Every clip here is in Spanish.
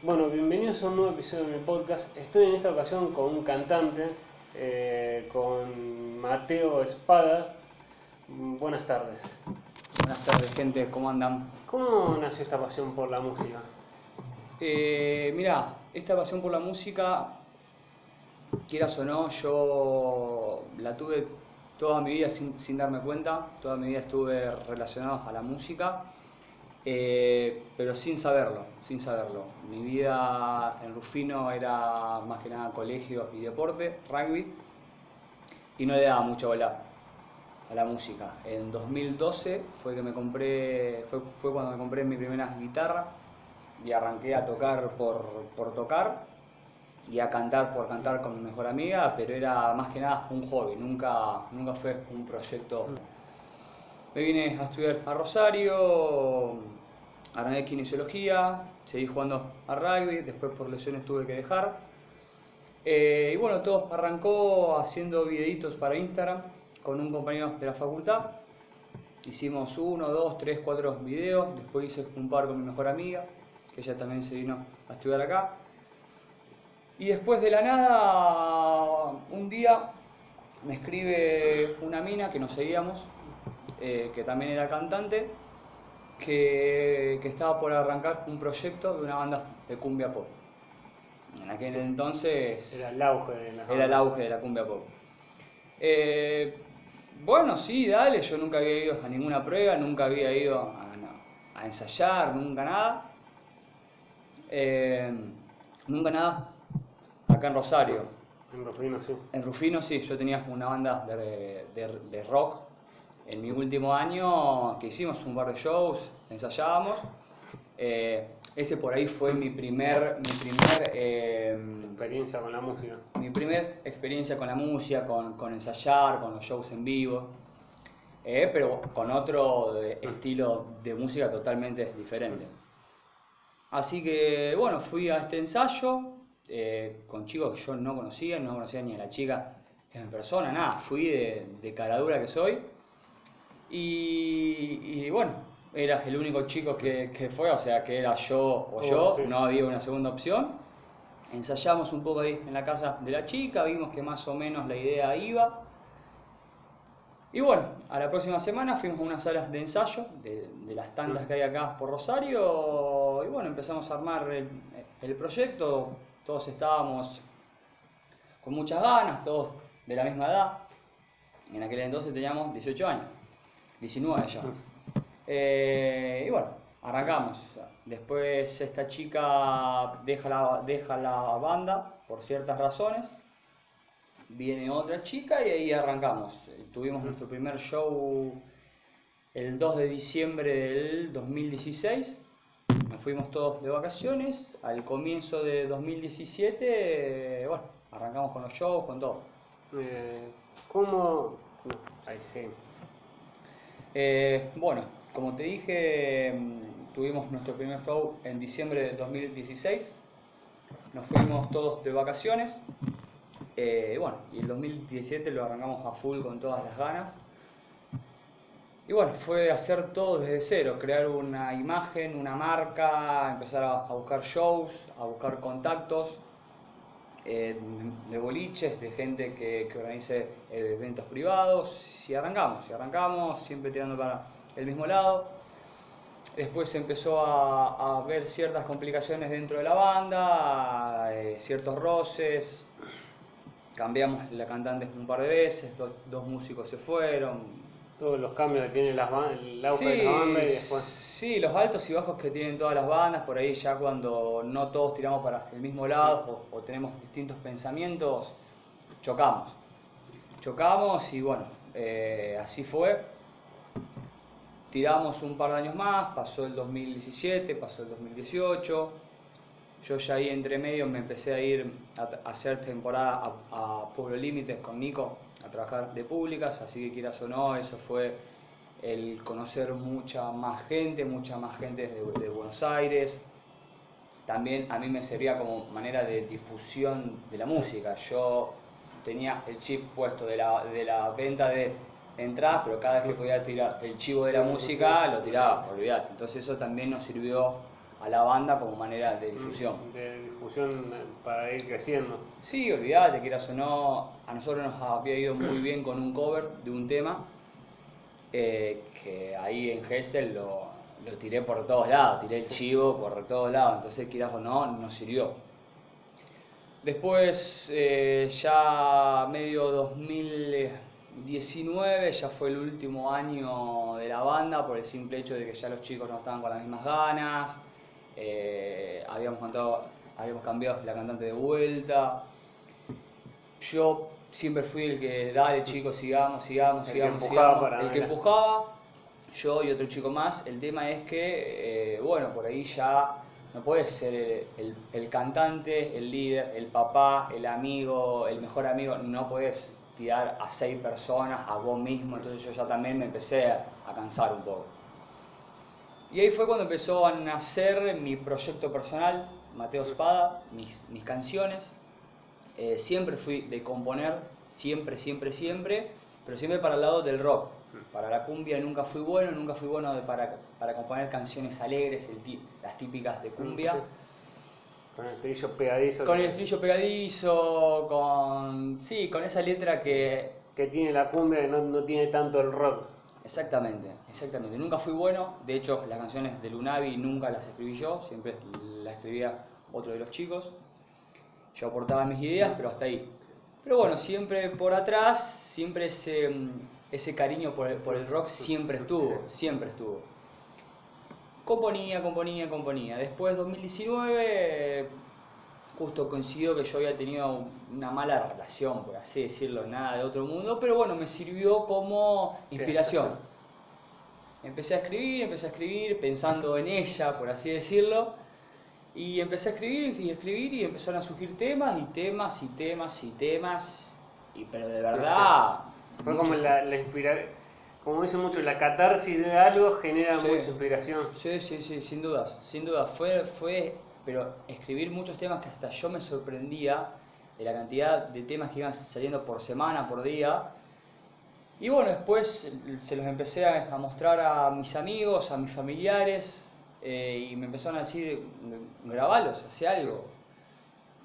Bueno, bienvenidos a un nuevo episodio de mi podcast. Estoy en esta ocasión con un cantante, eh, con Mateo Espada. Buenas tardes. Buenas tardes, gente, ¿cómo andan? ¿Cómo nació esta pasión por la música? Eh, mira, esta pasión por la música, quieras o no, yo la tuve toda mi vida sin, sin darme cuenta, toda mi vida estuve relacionado a la música, eh, pero sin saberlo, sin saberlo. Mi vida en Rufino era más que nada colegio y deporte, rugby, y no le daba mucho bola a la música. En 2012 fue que me compré, fue, fue cuando me compré mi primera guitarra y arranqué a tocar por, por tocar y a cantar por cantar con mi mejor amiga, pero era más que nada un hobby, nunca, nunca fue un proyecto. Me vine a estudiar a Rosario, arranqué kinesiología, seguí jugando a rugby, después por lesiones tuve que dejar. Eh, y bueno, todo arrancó haciendo videitos para Instagram con un compañero de la facultad. Hicimos uno, dos, tres, cuatro videos. Después hice un par con mi mejor amiga, que ella también se vino a estudiar acá. Y después de la nada, un día me escribe una mina que nos seguíamos, eh, que también era cantante, que, que estaba por arrancar un proyecto de una banda de cumbia pop. En aquel entonces Era el auge de la era el auge de la cumbia pop. Eh, bueno, sí, dale, yo nunca había ido a ninguna prueba, nunca había ido a, a ensayar, nunca nada. Eh, nunca nada acá en Rosario. En Rufino, sí. En Rufino sí, yo tenía una banda de, de- de rock. En mi último año que hicimos un par de shows, ensayábamos. Eh, ese por ahí fue mi primer, mi primer eh, Experiencia con la música. mi primer experiencia con la música, con, con ensayar, con los shows en vivo, eh, pero con otro eh, estilo de música totalmente diferente. Así que bueno, fui a este ensayo eh, con chicos que yo no conocía, no conocía ni a la chica en persona, nada, fui de, de caradura que soy. Y, y bueno, era el único chico que, que fue, o sea que era yo o Oh, yo, sí. no había una segunda opción. Ensayamos un poco ahí en la casa de la chica, vimos que más o menos la idea iba. Y bueno, a la próxima semana fuimos a unas salas de ensayo de, de las tantas que hay acá por Rosario y bueno, empezamos a armar el, el proyecto, todos estábamos con muchas ganas, todos de la misma edad. En aquel entonces teníamos 18 años, 19 ya. Eh, y bueno, arrancamos. Después esta chica deja la, deja la banda por ciertas razones. Viene otra chica y ahí arrancamos. Tuvimos nuestro primer show el 2 de diciembre del 2016. Nos fuimos todos de vacaciones. Al comienzo de 2017, eh, bueno, arrancamos con los shows, con todo. Eh, ¿Cómo.? No, ahí sí. Eh, bueno, como te dije, mm, tuvimos nuestro primer show en diciembre del 2016. Nos fuimos todos de vacaciones. Eh, y bueno, y el 2017 lo arrancamos a full con todas las ganas. Y bueno, fue hacer todo desde cero, crear una imagen, una marca, empezar a, a buscar shows, a buscar contactos eh, de boliches, de gente que, que organice eh, eventos privados, y arrancamos, y arrancamos, siempre tirando para el mismo lado. Después empezó a, a ver ciertas complicaciones dentro de la banda, eh, ciertos roces, cambiamos la cantante un par de veces, do- dos músicos se fueron, Todos los cambios que tiene las ban- el auge de Sí, la banda y después. Sí, los altos y bajos que tienen todas las bandas, por ahí ya cuando no todos tiramos para el mismo lado o, tenemos distintos pensamientos, chocamos. Chocamos y bueno, eh, así fue. Tiramos un par de años más, pasó el 2017, pasó el 2018. Yo ya ahí entre medio me empecé a ir a, a hacer temporada a, a Pueblo Límites con Nico, a trabajar de públicas, así que quieras o no, eso fue el conocer mucha más gente, mucha más gente de, de Buenos Aires. También a mí me servía como manera de difusión de la música. Yo tenía el chip puesto de la, de la venta de entradas, pero cada vez que podía tirar el chivo de la música, lo tiraba, olvidate. Entonces eso también nos sirvió a la banda como manera de difusión. De difusión eh, para ir creciendo. Sí, olvídate, quieras o no, a nosotros nos había ido muy bien con un cover de un tema, eh, que ahí en lo, lo tiré por todos lados, tiré el chivo por todos lados, entonces quieras o no, nos sirvió. Después, eh, ya medio 2019, ya fue el último año de la banda por el simple hecho de que ya los chicos no estaban con las mismas ganas, eh, habíamos, cantado, habíamos cambiado la cantante de vuelta. Yo siempre fui el que, dale chicos, sigamos, sigamos, El que sigamos, empujaba sigamos. para el que empujaba, yo y otro chico más. El tema es que, eh, bueno, por ahí ya no puedes ser el, el- el cantante, el líder, el papá, el amigo, el mejor amigo. No puedes tirar a seis personas, a vos mismo. Entonces yo ya también me empecé a, a cansar un poco. Y ahí fue cuando empezó a nacer mi proyecto personal, Mateo Espada, mis, mis canciones. Eh, siempre fui de componer, siempre, siempre, siempre, pero siempre para el lado del rock. Para la cumbia nunca fui bueno, nunca fui bueno de- para, para componer canciones alegres, el las típicas de cumbia. Sí. Con el estribillo pegadizo. Con el estribillo pegadizo, con. Sí, con esa letra que. que tiene la cumbia que no, no tiene tanto el rock. Exactamente, exactamente. Nunca fui bueno. De hecho, las canciones de Lunavi nunca las escribí yo, siempre las escribía otro de los chicos. Yo aportaba mis ideas, pero hasta ahí. Pero bueno, siempre por atrás, siempre ese, mm, ese cariño por el, por el rock siempre estuvo, siempre estuvo. Componía, componía, componía. Después, 2019, justo coincidió que yo había tenido una mala relación, por así decirlo, nada de otro mundo, pero bueno, me sirvió como inspiración. Empecé a escribir, empecé a escribir, pensando en ella, por así decirlo, y empecé a escribir y escribir y empezaron a surgir temas y temas y temas y temas, y pero de verdad... Fue como la, la inspira- como dice mucho, la catarsis de algo genera Sí. mucha inspiración. Sí, sí, sí, sin dudas, sin dudas. Fue, fue, pero escribir muchos temas que hasta yo me sorprendía de la cantidad de temas que iban saliendo por semana, por día. Y bueno, después se los empecé a, a mostrar a mis amigos, a mis familiares, eh, y me empezaron a decir, grabalos, hace algo.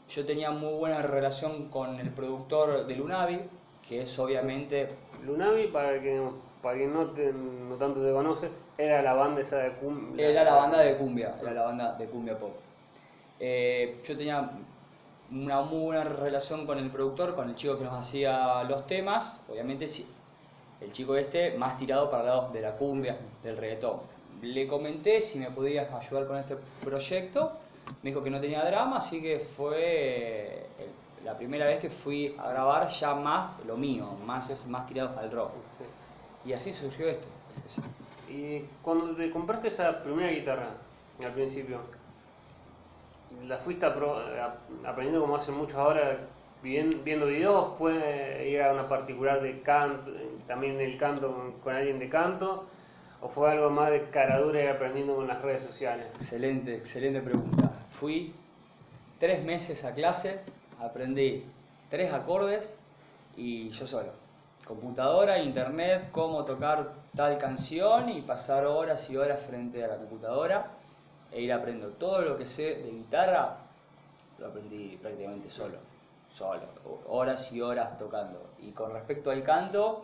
Yo tenía muy buena relación con el productor de Lunavi, que es obviamente Lunavi, para que para quien no, te- no tanto te conoce, era la banda esa de cumbia. Era la banda de cumbia, era la banda de cumbia pop. Eh, yo tenía una muy buena relación con el productor, con el chico que nos hacía los temas, obviamente sí, el chico este más tirado para el lado de la cumbia, del reggaetón. Le comenté si me podía ayudar con este proyecto, me dijo que no tenía drama, así que fue el- la primera vez que fui a grabar ya más lo mío, más, más tirado al rock. Y así surgió esto. Y cuando te compraste esa primera guitarra, al principio, ¿la fuiste aprendiendo como hacen muchos ahora, viendo videos? ¿Fue ir a una particular de canto, también el canto con alguien de canto? ¿O fue algo más de caradura y aprendiendo con las redes sociales? Excelente, excelente pregunta. Fui tres meses a clase, aprendí tres acordes y yo solo. Computadora, internet, cómo tocar tal canción y pasar horas y horas frente a la computadora e ir aprendiendo todo lo que sé de guitarra, lo aprendí prácticamente solo, solo, horas y horas tocando. Y con respecto al canto,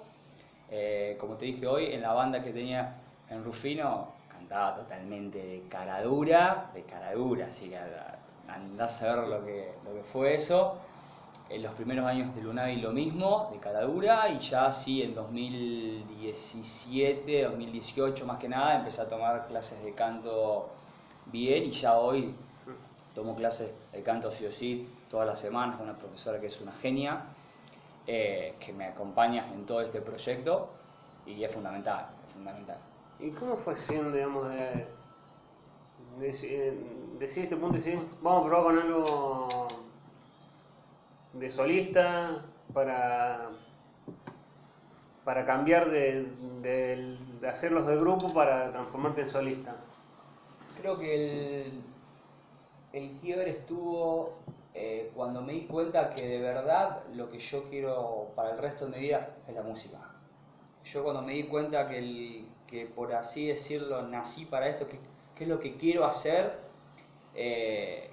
eh, como te dije hoy, en la banda que tenía en Rufino, cantaba totalmente de cara dura, de cara dura, así que andás a ver lo que, lo que fue eso. En los primeros años de Lunavi lo mismo, de cara dura, y ya sí en 2017, 2018 más que nada, empecé a tomar clases de canto bien y ya hoy tomo clases de canto sí o sí todas las semanas con una profesora que es una genia, eh, que me acompaña en todo este proyecto y es fundamental, es fundamental. ¿Y cómo fue siendo, digamos, de, de- decir este punto y decir, vamos a probar con algo de solista para, para cambiar de, de- de hacerlos de grupo para transformarte en solista? Creo que el, el quiebre estuvo eh, cuando me di cuenta que de verdad lo que yo quiero para el resto de mi vida es la música. Yo cuando me di cuenta que, el- que por así decirlo nací para esto, que, que es lo que quiero hacer, eh,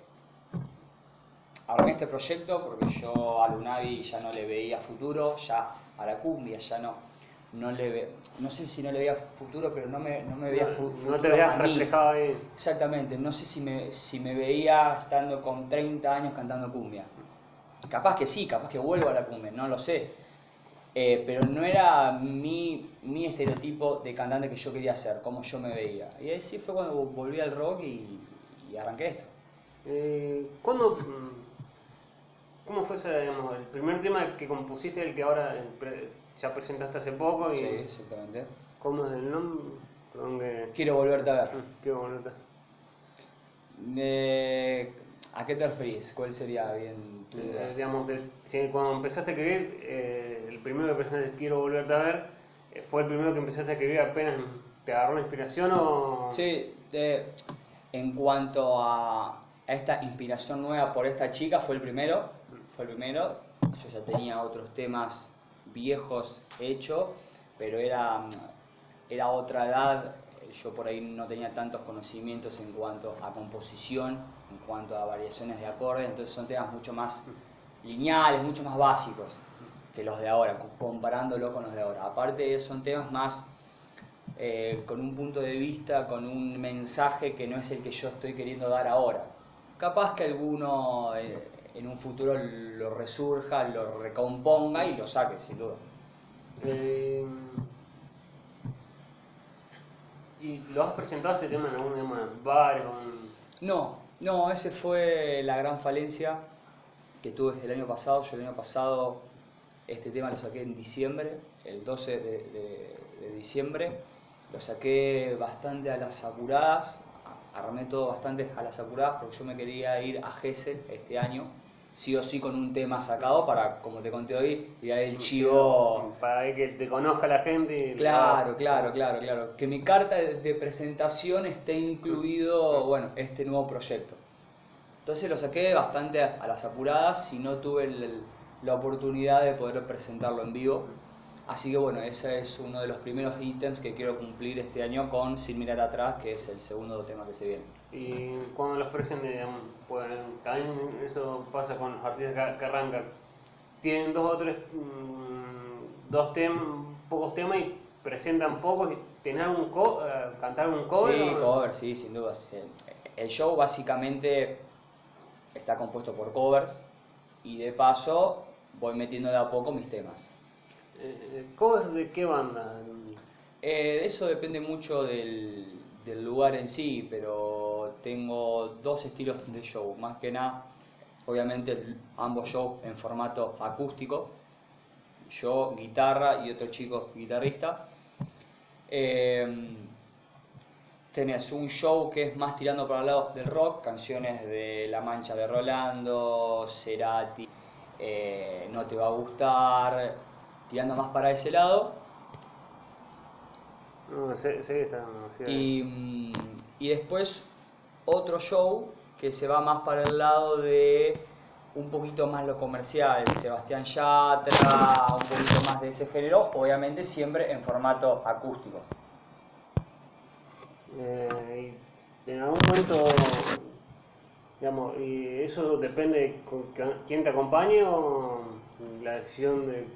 armé este proyecto porque yo a Lunavi ya no le veía futuro, ya a la cumbia ya no, no le ve, no sé si no le veía futuro, pero no me, no me veía fu- futuro. No te veías a mí. reflejado ahí. Exactamente, no sé si me, si me veía estando con 30 años cantando cumbia. Capaz que sí, capaz que vuelvo a la cumbia, no lo sé. Eh, pero no era mi, mi estereotipo de cantante que yo quería ser, como yo me veía. Y ahí sí fue cuando volví al rock y, y arranqué esto. Eh, ¿Cuándo, mm, ¿Cómo fue ese, digamos, el primer tema que compusiste, el que ahora eh, pre- ya presentaste hace poco? Y Sí, exactamente. ¿Cómo es el nombre? Perdón que... Quiero volverte a ver. Mm, Qué bonito. Eh, ¿A qué te referís? ¿Cuál sería bien tu Eh, digamos, de- si cuando empezaste a escribir, eh, el primero que presentaste Quiero volverte a ver, eh, ¿fue el primero que empezaste a escribir apenas te agarró la inspiración o...? Sí, en cuanto a, esta inspiración nueva por esta chica, fue el primero. Fue el primero. Yo ya tenía otros temas viejos hechos, pero era, era otra edad. Yo por ahí no tenía tantos conocimientos en cuanto a composición, en cuanto a variaciones de acordes, entonces son temas mucho más lineales, mucho más básicos que los de ahora, co- comparándolo con los de ahora. Aparte son temas más eh, con un punto de vista, con un mensaje que no es el que yo estoy queriendo dar ahora. Capaz que alguno eh, en un futuro lo resurja, lo recomponga y lo saque, sin duda. Eh, ¿Y lo has presentado este tema en algún digamos, en No, no, ese fue la gran falencia que tuve el año pasado. Yo el año pasado este tema lo saqué en diciembre, el 12 de, diciembre. Lo saqué bastante a las apuradas, armé todo bastante a las apuradas porque yo me quería ir a Gessel este año, sí o sí con un tema sacado para, como te conté hoy, tirar el chivo Para que te conozca la gente. Claro, claro, claro, claro. Que mi carta de, presentación esté incluido, bueno, este nuevo proyecto. Entonces lo saqué bastante a, las apuradas y no tuve el- el- la oportunidad de poder presentarlo en vivo. Así que bueno, ese es uno de los primeros ítems que quiero cumplir este año con Sin Mirar Atrás, que es el segundo tema que se viene. Y cuando los presenten, digamos, pueden- también eso pasa con los artistas que, arrancan. Tienen dos o tres, mm, dos temas, pocos temas y presentan pocos y tener un co eh, cantar un cover. Sí, o- cover, sí, sin duda. sí. El show básicamente está compuesto por covers y de paso voy metiendo de a poco mis temas. Eh, eh, ¿Covers de qué banda? Eh, eso depende mucho del, del lugar en sí, pero tengo dos estilos de show. Más que nada, obviamente ambos shows en formato acústico. Yo guitarra y otro chico guitarrista. Eh, tenés un show que es más tirando para el lado del rock, canciones de La Mancha de Rolando, Cerati, No te va a gustar, tirando más para ese lado. No, sí, sí, está Y, mm, y después otro show que se va más para el lado de un poquito más lo comercial, Sebastián Yatra, un poquito más de ese género, obviamente siempre en formato acústico. Eh, en algún momento, digamos, y eso depende de con quién te acompañe o la decisión de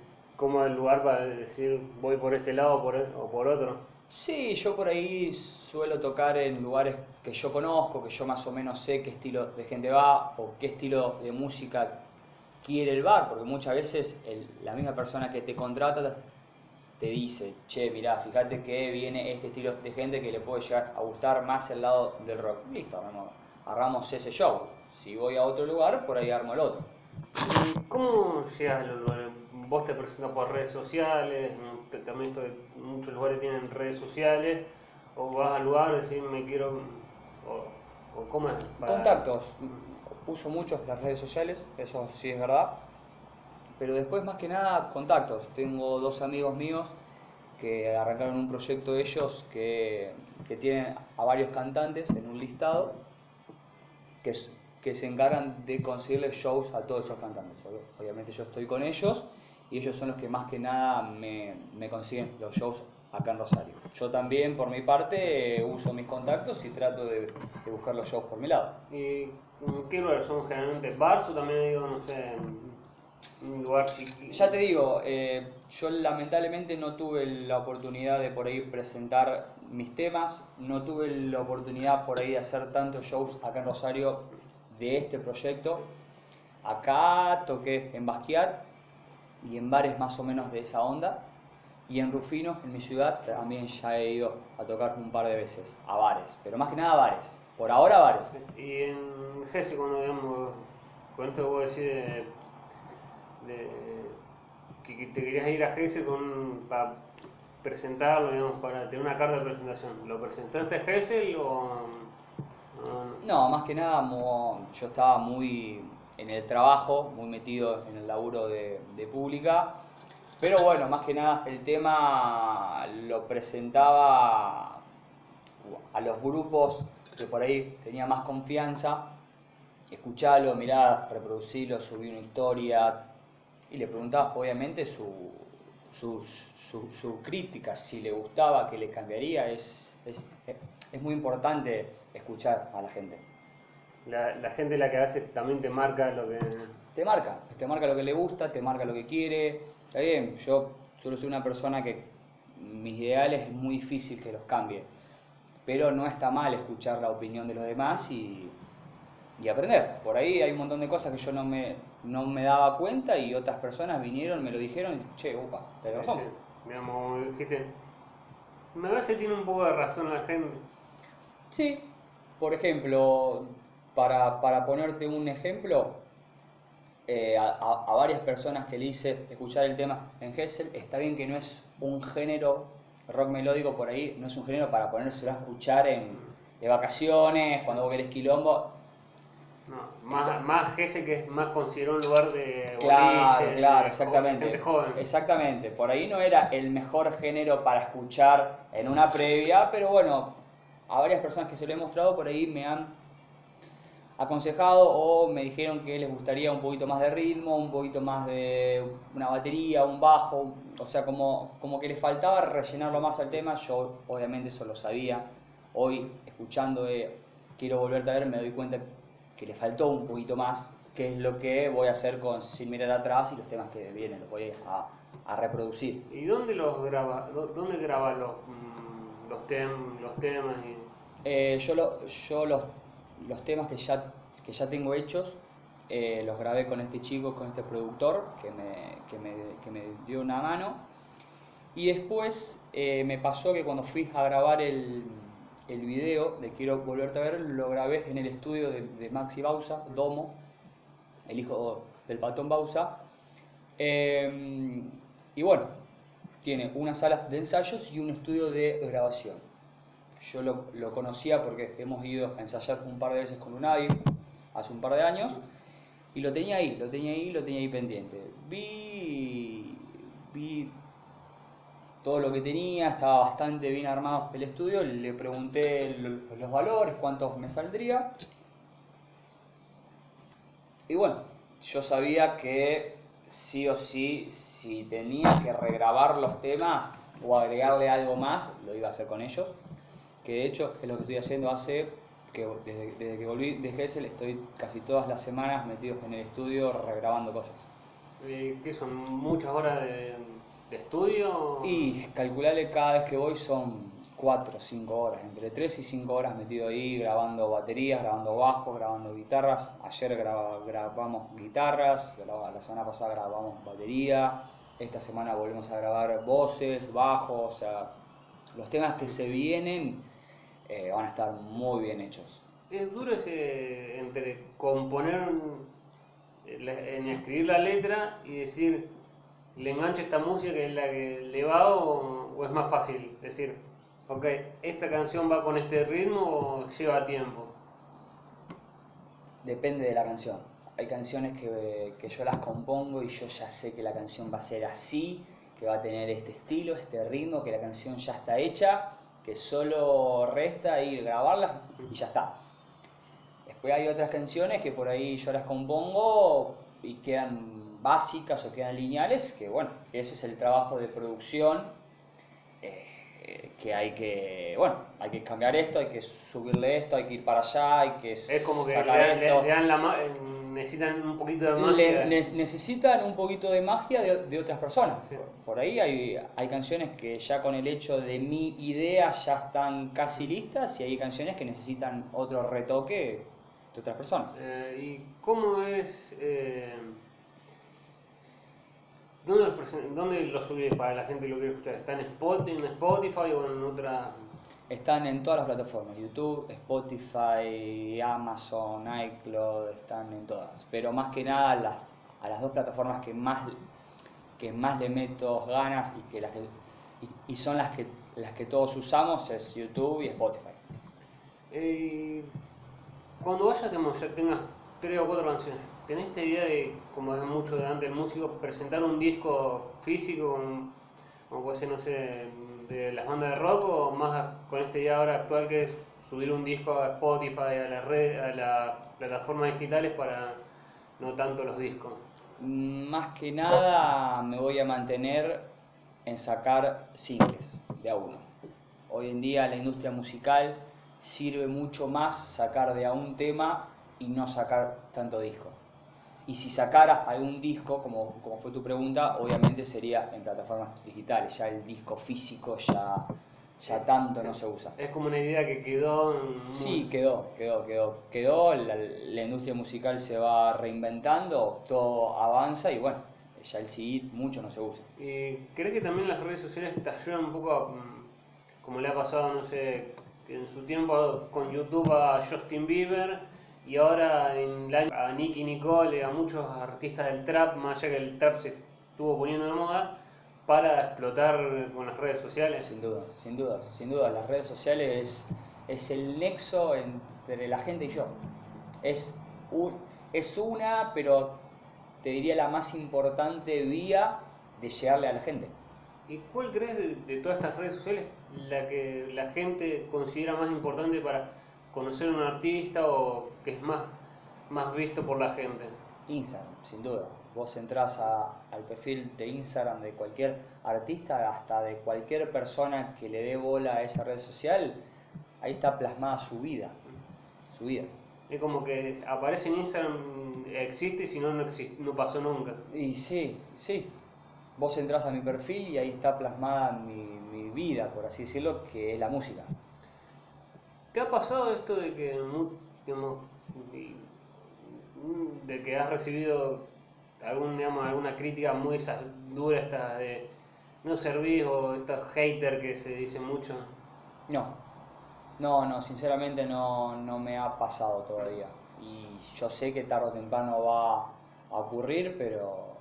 cómo es el lugar para decir voy por este lado o por, e- o por otro. Sí, yo por ahí suelo tocar en lugares que yo conozco, que yo más o menos sé qué estilo de gente va o qué estilo de música quiere el bar, porque muchas veces el- la misma persona que te contrata te dice, che, mirá, fíjate que viene este estilo de gente que le puede llegar a gustar más el lado del rock. Listo, armamos, ese show. Si voy a otro lugar, por ahí armo el otro. ¿Y ¿Cómo llegas a los lugares? ¿Vos te presentas por redes sociales? Te- También esto de- muchos lugares tienen redes sociales. ¿O vas al lugar y decís me quiero... O, o cómo es? Para- Contactos. Uso mucho las redes sociales, eso sí es verdad. Pero después más que nada contactos. Tengo dos amigos míos que arrancaron un proyecto ellos que, que tienen a varios cantantes en un listado que, que se encargan de conseguirle shows a todos esos cantantes. Ob- Obviamente yo estoy con ellos y ellos son los que más que nada me, me consiguen los shows acá en Rosario. yo también, por mi parte, uso mis contactos y trato de, de buscar los shows por mi lado. ¿Y qué lugares son generalmente bars o también ido, no sé, un lugar chiquito? Ya te digo, eh, yo lamentablemente no tuve la oportunidad de por ahí presentar mis temas, no tuve la oportunidad por ahí de hacer tantos shows acá en Rosario de este proyecto. Acá toqué en Basquiat y en bares más o menos de esa onda. Y en Rufino, en mi ciudad, también ya he ido a tocar un par de veces, a bares, pero más que nada bares. Por ahora bares. Y en Gese, cuando digamos, con esto que vos decís de, de- que, te querías ir a Gese con, para presentarlo, digamos, para tener una carta de presentación, ¿lo presentaste a Gese o no? No, más que nada yo estaba muy en el trabajo, muy metido en el laburo de, de pública, pero bueno, más que nada el tema lo presentaba a los grupos que por ahí tenía más confianza, escucharlo, mirá, reproducirlo, subí una historia. Y le preguntaba obviamente su, su, su- su crítica, si le gustaba, que le cambiaría, es, es, es muy importante escuchar a la gente. La, la gente la que hace también te marca lo que... Te marca, te marca lo que le gusta, te marca lo que quiere. Está bien, yo suelo ser una persona que mis ideales es muy difícil que los cambie, pero no está mal escuchar la opinión de los demás y, y aprender. Por ahí hay un montón de cosas que yo no me, no me daba cuenta y otras personas vinieron, me lo dijeron y che, upa, tenés razón. Sí, digamos, como dijiste, me parece que tiene un poco de razón la gente. Sí, por ejemplo, para, para ponerte un ejemplo, eh, a, a- varias personas que le hice escuchar el tema en Hessel, está bien que no es un género, rock melódico por ahí, no es un género para ponérselo a escuchar en, de vacaciones, cuando vos querés quilombo. No, más, más Gese que es más considerado un lugar de Claro, boliche, claro, exactamente. gente joven. Exactamente, por ahí no era el mejor género para escuchar en una previa, pero bueno, a varias personas que se lo he mostrado por ahí me han aconsejado o me dijeron que les gustaría un poquito más de ritmo, un poquito más de una batería, un bajo, o sea, como, como que les faltaba rellenarlo más al tema, yo obviamente eso lo sabía, hoy escuchando Quiero Volverte a Ver me doy cuenta que le faltó un poquito más, que es lo que voy a hacer con Sin Mirar Atrás y los temas que vienen, los voy a, a reproducir. ¿Y dónde los graba? dó- ¿Dónde graba los, mm, los, tem- los temas? Y... Eh, yo lo- yo los, los temas que ya, que ya tengo hechos eh, los grabé con este chico, con este productor que me, que me, que me dio una mano. Y después eh, me pasó que cuando fui a grabar el, el video de Quiero Volverte a Ver, lo grabé en el estudio de, Maxi Bausa, Domo, el hijo del patón Bausa. Eh, y bueno, tiene una sala de ensayos y un estudio de grabación. Yo lo, conocía porque hemos ido a ensayar un par de veces con Unai hace un par de años y lo tenía ahí, lo tenía ahí, lo tenía ahí pendiente. Vi, vi todo lo que tenía, estaba bastante bien armado el estudio, le pregunté lo- los valores, cuántos me saldría. Y bueno, yo sabía que sí o sí, si tenía que regrabar los temas o agregarle algo más, lo iba a hacer con ellos. Que de hecho es lo que estoy haciendo hace que desde, desde que volví de Gessel estoy casi todas las semanas metido en el estudio regrabando cosas. ¿Qué son? ¿Muchas horas de, de estudio? Y calcularle cada vez que voy son 4 o 5 horas, entre 3 y 5 horas metido ahí grabando baterías, grabando bajos, grabando guitarras. Ayer graba- grabamos guitarras, la, la semana pasada grabamos batería, esta semana volvemos a grabar voces, bajos, o sea, los temas que se vienen eh, van a estar muy bien hechos. Es duro ese entre componer, la- en escribir la letra y decir, le engancho esta música que es la que le va o, o es más fácil decir, ok, esta canción va con este ritmo o lleva tiempo. Depende de la canción. Hay canciones que, que yo las compongo y yo ya sé que la canción va a ser así, que va a tener este estilo, este ritmo, que la canción ya está hecha, que solo resta ir grabarlas y ya está. Después hay otras canciones que por ahí yo las compongo y quedan básicas o quedan lineales, que bueno, ese es el trabajo de producción. Eh, que, hay que, bueno, hay que cambiar esto, hay que subirle esto, hay que ir para allá, hay que Es como que le, sacar le- esto. le dan la ma- necesitan un poquito de Le- magia. ne- necesitan un poquito de magia de, de otras personas. Sí. Por ahí hay, hay canciones que ya con el hecho de mi idea ya están casi listas y hay canciones que necesitan otro retoque de otras personas. Eh, ¿Y cómo es? eh, ¿dónde, lo ¿Dónde lo subís para la gente que lo quiere escuchar? ¿Está en Spotify, en Spotify o en otra? Están en todas las plataformas, YouTube, Spotify, Amazon, iCloud, están en todas. Pero más que nada las, a las dos plataformas que más, que más le meto ganas y, que las y, son las que, las que todos usamos es YouTube y Spotify. Eh, cuando vayas, tengas tres o cuatro canciones, ¿tenés esta idea de, como es mucho de antes el músico, presentar un disco físico, un- puede ser, no sé, de las bandas de rock, o más con esta idea ahora actual que es subir un disco a Spotify, a la red, a las plataformas digitales para no tanto los discos? Más que nada me voy a mantener en sacar singles de a uno. Hoy en día la industria musical sirve mucho más sacar de a un tema y no sacar tanto disco. Y si sacara algún disco, como, como fue tu pregunta, obviamente sería en plataformas digitales. Ya el disco físico ya, ya tanto no se usa. Es como una idea que quedó en- Sí, quedó, quedó, quedó, quedó, la, la industria musical se va reinventando, todo avanza y bueno, ya el CD mucho no se usa. ¿Y crees que también las redes sociales te ayudan un poco mm, como le ha pasado, no sé, en su tiempo con YouTube a Justin Bieber y ahora en la- a Nicky Nicole, a muchos artistas del trap, más allá que el trap se estuvo poniendo de moda, para explotar con las redes sociales? Sin duda, sin duda, sin duda, las redes sociales es, es el nexo entre la gente y yo. Es, un- es una, pero te diría la más importante vía de llegarle a la gente. ¿Y cuál crees de, de todas estas redes sociales la que la gente considera más importante para conocer a un artista o que es más, más visto por la gente? Instagram, sin duda. Vos entrás a- al perfil de Instagram de cualquier artista, hasta de cualquier persona que le dé bola a esa red social, ahí está plasmada su vida. Su vida. Es como que aparece en Instagram, existe y si no, no, existe, no pasó nunca. Y sí, sí. Vos entrás a mi perfil y ahí está plasmada mi, mi vida, por así decirlo, que es la música. ¿Te ha pasado esto de que, de que has recibido algún, digamos, alguna crítica muy dura esta de no servís o estos haters que se dicen mucho? No, no, no, sinceramente no, no me ha pasado todavía. Y yo sé que tarde o temprano va a ocurrir, pero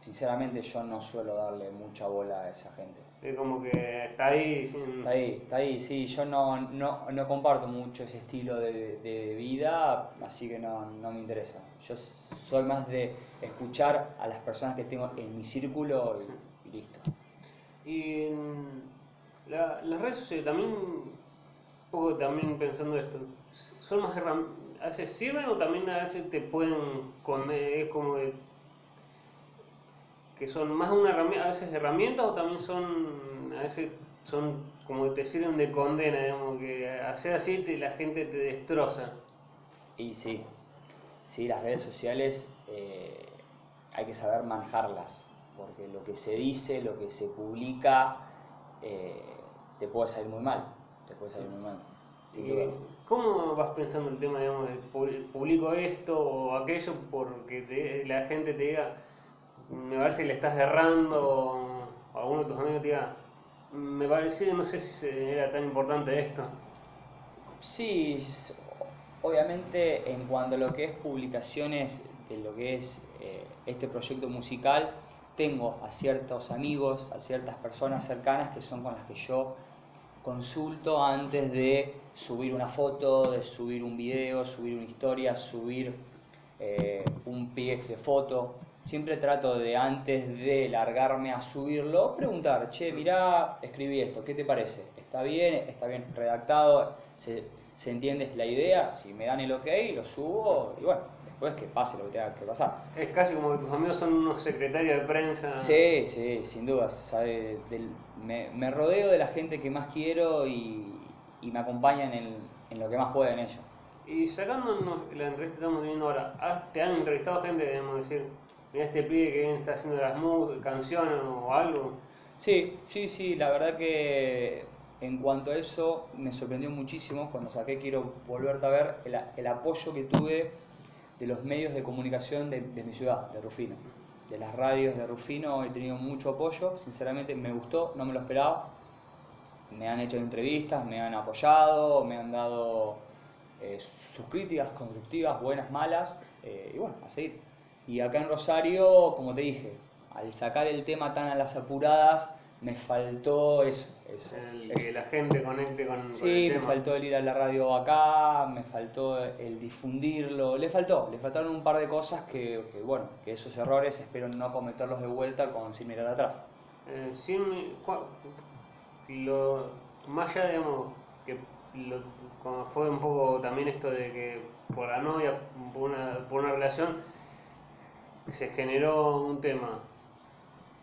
sinceramente yo no suelo darle mucha bola a esa gente. Es como que está ahí sin... Está ahí, está ahí, sí, yo no, no, no comparto mucho ese estilo de, de vida, así que no, no me interesa. Yo soy más de escuchar a las personas que tengo en mi círculo y, y listo. Y la- las redes sociales también, un poco también pensando esto, son más herram- a veces sirven o también a veces te pueden comer, es como de- que son más una herramienta, a veces herramientas o también son, a veces son como te sirven de condena, digamos, que hacer así te- la gente te destroza. Y sí, sí, las redes sociales eh, hay que saber manejarlas, porque lo que se dice, lo que se publica, eh, te puede salir muy mal, te puede salir muy mal. ¿Cómo vas pensando el tema, digamos, de pu- publico esto o aquello porque te- la gente te diga, me parece que le estás errando, o alguno de tus amigos te diga, me parecía, no sé si era tan importante esto. Sí, obviamente en cuanto a lo que es publicaciones de lo que es eh, este proyecto musical, tengo a ciertos amigos, a ciertas personas cercanas que son con las que yo consulto antes de subir una foto, de subir un video, subir una historia, subir eh, un pie de foto. Siempre trato de antes de largarme a subirlo, preguntar, che, mirá, escribí esto, ¿qué te parece? ¿Está bien? ¿Está bien redactado? ¿Se, se entiende la idea, si me dan el ok, lo subo y bueno, después que pase lo que tenga que pasar. Es casi como que tus amigos son unos secretarios de prensa. Sí, sí, sin sabe, del- me, me rodeo de la gente que más quiero y, y me acompañan en, en lo que más pueden ellos. Y sacándonos la entrevista que estamos teniendo ahora, ¿has- ¿te han entrevistado gente, digamos, decir, mira este pibe que está haciendo las canciones o algo? Sí, sí, sí, la verdad que en cuanto a eso me sorprendió muchísimo cuando saqué Quiero Volverte a Ver el, el apoyo que tuve de los medios de comunicación de, de mi ciudad, de Rufino. De las radios de Rufino he tenido mucho apoyo, sinceramente me gustó, no me lo esperaba. Me han hecho entrevistas, me han apoyado, me han dado eh, sus críticas constructivas, buenas, malas, eh, y bueno, a seguir. Y acá en Rosario, como te dije, al sacar el tema tan a las apuradas, me faltó eso. eso, El eso. que la gente conecte con, con Sí, me faltó el ir a la radio acá, me faltó el difundirlo, le faltó, le faltaron un par de cosas que, que, bueno, que esos errores espero no cometerlos de vuelta con sin mirar atrás. Eh, sin, lo, más allá, digamos, que lo, como fue un poco también esto de que por la novia, por una, por una relación, se generó un tema,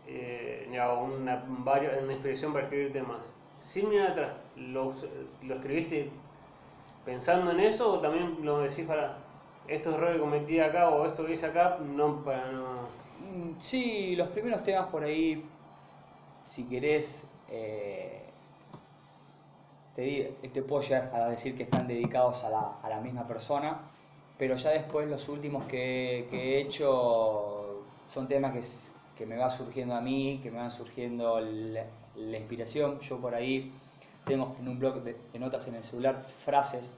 eh, una, una inspiración para escribir temas. Sin mirar atrás, ¿lo, lo escribiste pensando en eso o también lo decís para estos errores que cometí acá o esto que hice acá, no para no... Mm, Sí, los primeros temas por ahí, si querés, eh, te, te puedo llegar a decir que están dedicados a la, a la misma persona, pero ya después los últimos que, que he hecho son temas que, que me va surgiendo a mí, que me van surgiendo la, la inspiración. Yo por ahí tengo en un blog de, de notas en el celular frases,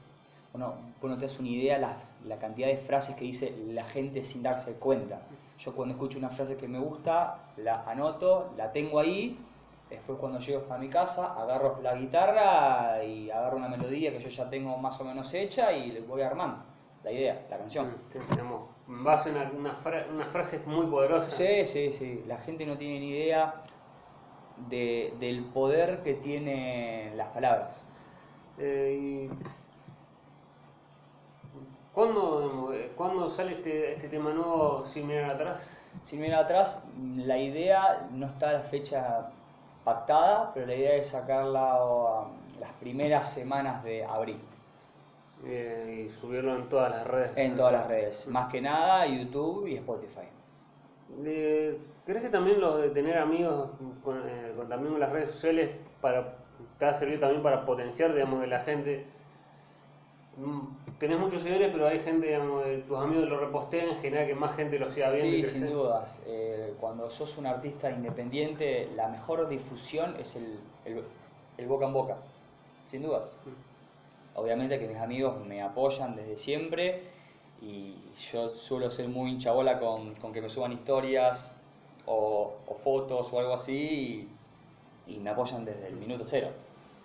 bueno, vos no te das una idea las- la cantidad de frases que dice la gente sin darse cuenta. Yo cuando escucho una frase que me gusta, la anoto, la tengo ahí, después cuando llego a mi casa, agarro la guitarra y agarro una melodía que yo ya tengo más o menos hecha y le voy armando la idea, la canción. Sí, digamos, en base a una, una fra- unas frases muy poderosas. Sí, sí, sí. La gente no tiene ni idea de- del poder que tienen las palabras. Eh, y ¿cuándo, digamos, eh, ¿cuándo sale este, este tema nuevo sin mirar atrás? Si mirar atrás, la idea no está a la fecha pactada, pero la idea es sacarla um, las primeras semanas de abril. Eh, y subirlo en todas las redes. En todas las redes. Más que nada, YouTube y Spotify. Eh, ¿Crees que también lo de tener amigos con, eh, con- también las redes sociales para, te ha servido también para potenciar, digamos, de la gente? Mm, Tenés muchos seguidores, pero hay gente, digamos, de tus amigos lo repostean, genera que más gente lo siga viendo Sí, sin dudas. Eh, cuando sos un artista independiente, la mejor difusión es el, el- el boca en boca. Sin dudas. Obviamente que mis amigos me apoyan desde siempre y yo suelo ser muy hinchabola con, con que me suban historias o, o fotos o algo así y, y me apoyan desde el minuto cero.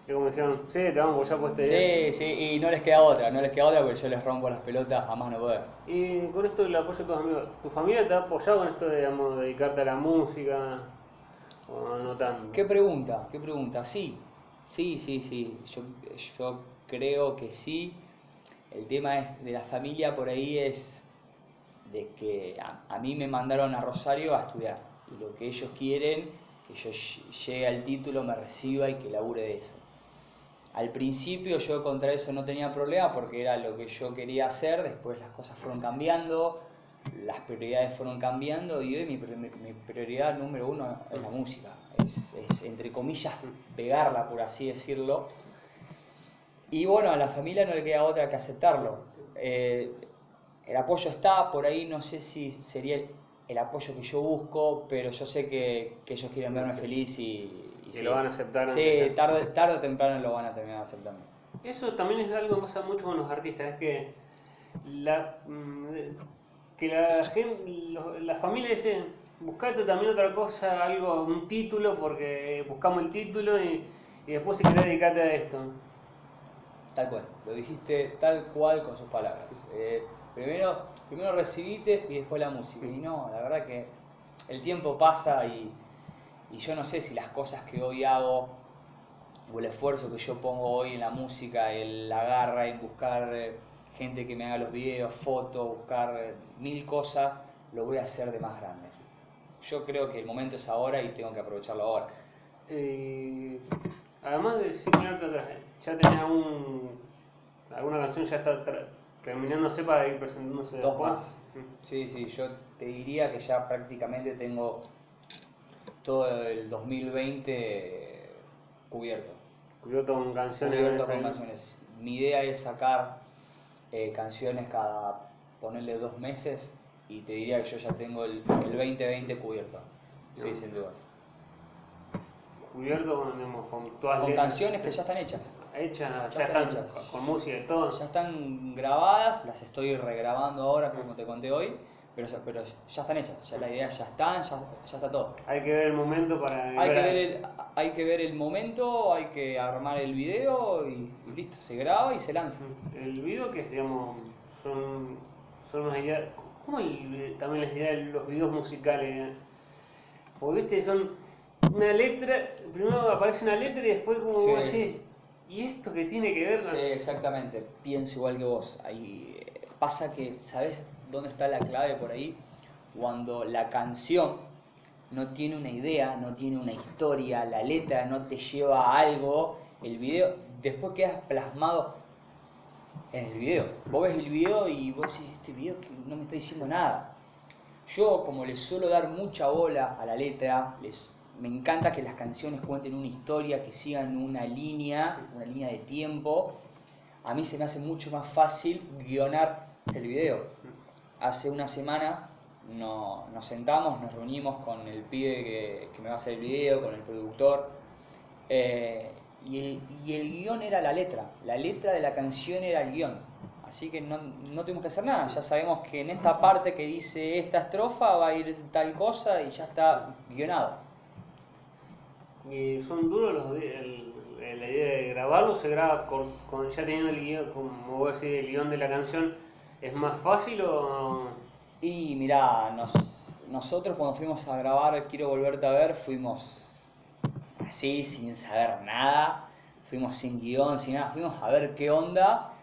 Y como dijeron, sí, te vamos a apoyar por este video. Sí, sí, y no les queda otra, no les queda otra porque yo les rompo las pelotas a más no poder. Y con esto del apoyo de tus amigos, ¿tu familia te ha apoyado con esto de digamos, dedicarte a la música? ¿O no tanto? ¿Qué pregunta? ¿Qué pregunta? Sí, sí, sí, sí. Yo, yo creo que sí. El tema de la familia por ahí es de que a, mí me mandaron a Rosario a estudiar. Y lo que ellos quieren, que yo ll- llegue al título, me reciba y que labure de eso. Al principio yo contra eso no tenía problema porque era lo que yo quería hacer, después las cosas fueron cambiando, las prioridades fueron cambiando y hoy mi, pri- mi prioridad número uno es la música, es, entre comillas pegarla por así decirlo. Y bueno, a la familia no le queda otra que aceptarlo. Eh, el apoyo está, por ahí no sé si sería el, apoyo que yo busco, pero yo sé que, que ellos quieren verme Sí. feliz y, Y sí. lo van a aceptar Sí, tarde, tarde o temprano lo van a terminar aceptando. Eso también es algo que pasa mucho con los artistas, es que la, mm, que la gente, la familia dice, buscate también otra cosa, algo, un título, porque buscamos el título y, y después si querés dedicarte a esto. Tal cual, lo dijiste tal cual con sus palabras. Eh, primero, primero recibite y después la música. Y no, la verdad que el tiempo pasa y, y yo no sé si las cosas que hoy hago o el esfuerzo que yo pongo hoy en la música, el la garra en buscar eh, gente que me haga los videos, fotos, buscar eh, mil cosas, lo voy a hacer de más grande. Yo creo que el momento es ahora y tengo que aprovecharlo ahora. Además de atrás, ¿ya tenés algún, alguna canción ya está terminándose para ir presentándose Dos después? más. Sí, sí, yo te diría que ya prácticamente tengo todo el 2020 cubierto. Cubierto con canciones. Cubierto con canciones. Mi idea es sacar eh, canciones cada, ponerle dos meses y te diría que yo ya tengo el, el 2020 cubierto. Sí, sin dudas. Cubierto con, digamos, con todas Con letras, canciones que ya están hechas. hechas, ya, están están hechas. con, música y todo. Ya están grabadas, las estoy regrabando ahora como te conté hoy, pero ya, pero ya están hechas, ya la idea ya está, ya, ya está todo. Hay que ver el momento para. Hay que, ver el, hay que ver el momento, hay que armar el video y, y listo, se graba y se lanza. El video que es, digamos, son, son unas ideas. ¿Cómo el- también las ideas de los videos musicales? eh? Porque viste, son una letra, primero aparece una letra y después como Sí. vos decís, ¿y esto qué tiene que ver? con-?" Sí, exactamente, pienso igual que vos. Ahí eh, pasa que, ¿sabes dónde está la clave por ahí? Cuando la canción no tiene una idea, no tiene una historia, la letra no te lleva a algo, el video después quedas plasmado en el video. Vos ves el video y vos decís, este video que no me está diciendo nada. Yo, como les suelo dar mucha bola a la letra, les, me encanta que las canciones cuenten una historia, que sigan una línea, una línea de tiempo. A mí se me hace mucho más fácil guionar el video. Hace una semana no- nos sentamos, nos reunimos con el pibe que, me va a hacer el video, con el productor, eh, y, el, y guion era la letra, la letra de la canción era el guion. Así que no, no tuvimos que hacer nada, ya sabemos que en esta parte que dice esta estrofa va a ir tal cosa y ya está guionado. Y son duros los el- la idea de grabarlo, se graba con, con- ya teniendo el guion, como vos decís, el guion de la canción, ¿es más fácil o...? Y mirá, nos- nosotros cuando fuimos a grabar Quiero Volverte a Ver, fuimos así, sin saber nada, fuimos sin guion, sin nada, fuimos a ver qué onda.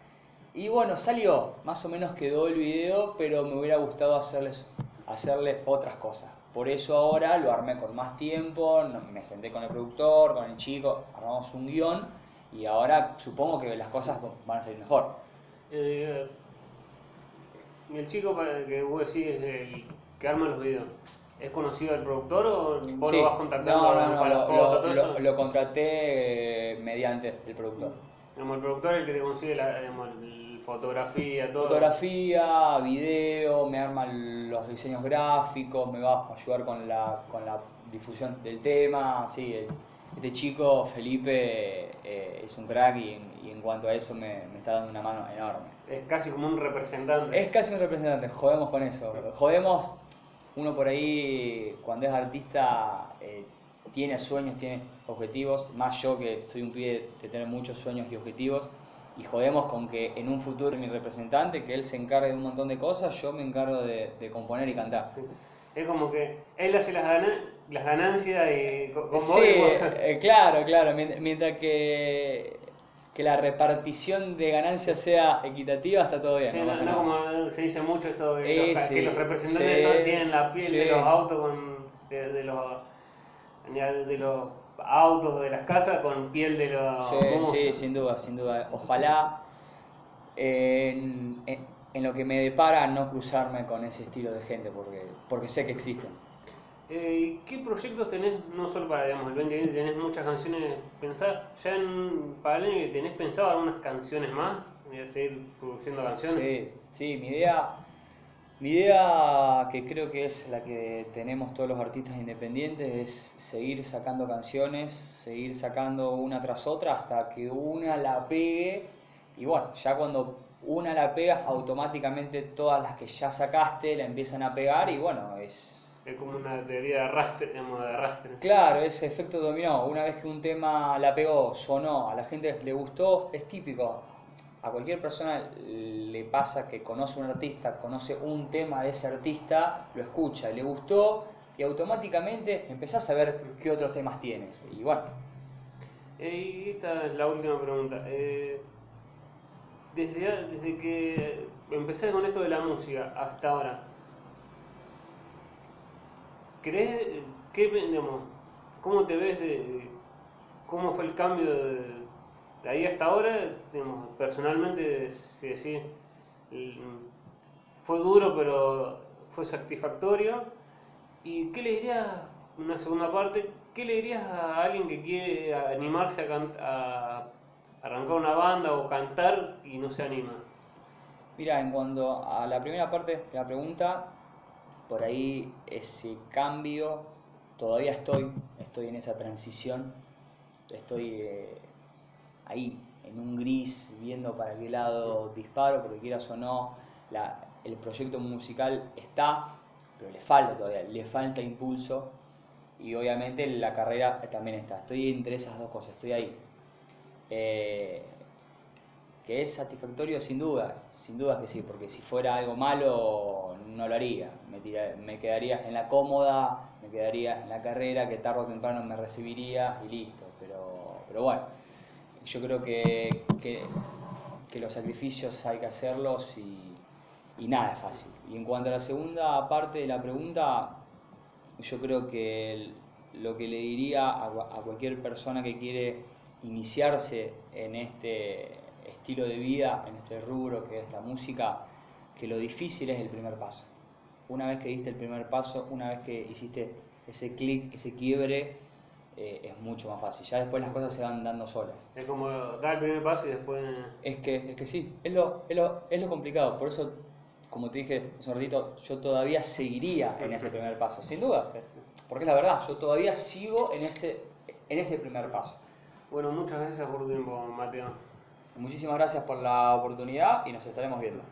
Y bueno, salió, más o menos quedó el video, pero me hubiera gustado hacerles, hacerles otras cosas. Por eso ahora lo armé con más tiempo, me senté con el productor, con el chico, armamos un guion y ahora supongo que las cosas van a salir mejor. Eh, el chico para que vos decís, el que arma los videos, ¿es conocido el productor o vos Sí. lo vas contactando No, no, no, para lo, fotos, lo- todo lo- eso? lo contraté eh, mediante el productor. Digamos, el productor es el que te consigue la digamos, el- fotografía, todo. Fotografía, video, me arma los diseños gráficos, me va a ayudar con la, con la difusión del tema. Sí, el- este chico, Felipe, eh, es un crack y, en- y en cuanto a eso me, me está dando una mano enorme. Es casi como un representante. Es casi un representante, jodemos con eso. Jodemos, uno por ahí cuando es artista eh, tiene sueños, tiene objetivos, más yo que soy un pibe de tener muchos sueños y objetivos, y jodemos con que en un futuro mi representante, que él se encargue de un montón de cosas, yo me encargo de, de componer y cantar. Es como que él hace las, gana- las ganancias y con, vos Sí, y vos- eh, claro, claro, mient- mientras que, que la repartición de ganancias sea equitativa, está todo bien. Sí, no no, no como se dice mucho esto de Eh, los, sí, que los representantes sí, tienen la piel de los autos con de, de los de los autos de las casas con piel de los Sí, sí, sin duda, sin duda. Ojalá en, en- en lo que me depara no cruzarme con ese estilo de gente, porque, porque sé que existen. Eh, ¿Qué proyectos tenés, no solo para digamos, el 2020, tenés muchas canciones pensadas? ¿Ya en, para el año que tenés pensado algunas canciones más? ¿Voy a seguir produciendo canciones? Sí, sí, mi idea, mi idea que creo que es la que tenemos todos los artistas independientes es seguir sacando canciones, seguir sacando una tras otra hasta que una la pegue y bueno, ya cuando una la pega automáticamente todas las que ya sacaste la empiezan a pegar y bueno, es Es como una teoría de arrastre, digamos, de arrastre. Claro, ese efecto dominó. Una vez que un tema la pegó, sonó, a la gente le gustó, es típico. A cualquier persona le pasa que conoce un artista, conoce un tema de ese artista, lo escucha, le gustó y automáticamente empezás a ver qué otros temas tiene. Y bueno, Eh, y esta es la última pregunta. Eh, desde, desde que empecé con esto de la música hasta ahora, ¿crees, qué, digamos, cómo te ves de, cómo fue el cambio de, de ahí hasta ahora? Digamos, personalmente, si decir, fue duro pero fue satisfactorio. ¿Y qué le dirías, una segunda parte, qué le dirías a alguien que quiere animarse a, arrancar una banda o cantar y no se anima? Mira, en cuanto a la primera parte de la pregunta, por ahí ese cambio, todavía estoy, estoy en esa transición, estoy eh, ahí, en un gris, viendo para qué lado disparo, porque quieras o no, el proyecto musical está, pero le falta todavía, le falta impulso y obviamente la carrera también está. Estoy entre esas dos cosas, estoy ahí. Eh, que es satisfactorio sin dudas, sin dudas que sí, porque si fuera algo malo no lo haría, me, tira- me quedaría en la cómoda, me quedaría en la carrera que tarde o temprano me recibiría y listo, pero, pero bueno, yo creo que, que, los sacrificios hay que hacerlos y, nada es fácil. Y en cuanto a la segunda parte de la pregunta, yo creo que lo que le diría a, a cualquier persona que quiere iniciarse en este estilo de vida, en este rubro que es la música, que lo difícil es el primer paso. Una vez que diste el primer paso, una vez que hiciste ese clic, ese quiebre, eh, es mucho más fácil. Ya después las cosas se van dando solas. Es como dar el primer paso y después... Es que, es que sí, es lo, es, lo, es lo complicado. Por eso, como te dije hace un ratito, yo todavía seguiría en ese primer paso, sin dudas. Porque es la verdad, yo todavía sigo en ese, en ese primer paso. Bueno, muchas gracias por tu tiempo, Mateo. Muchísimas gracias por la oportunidad y nos estaremos viendo.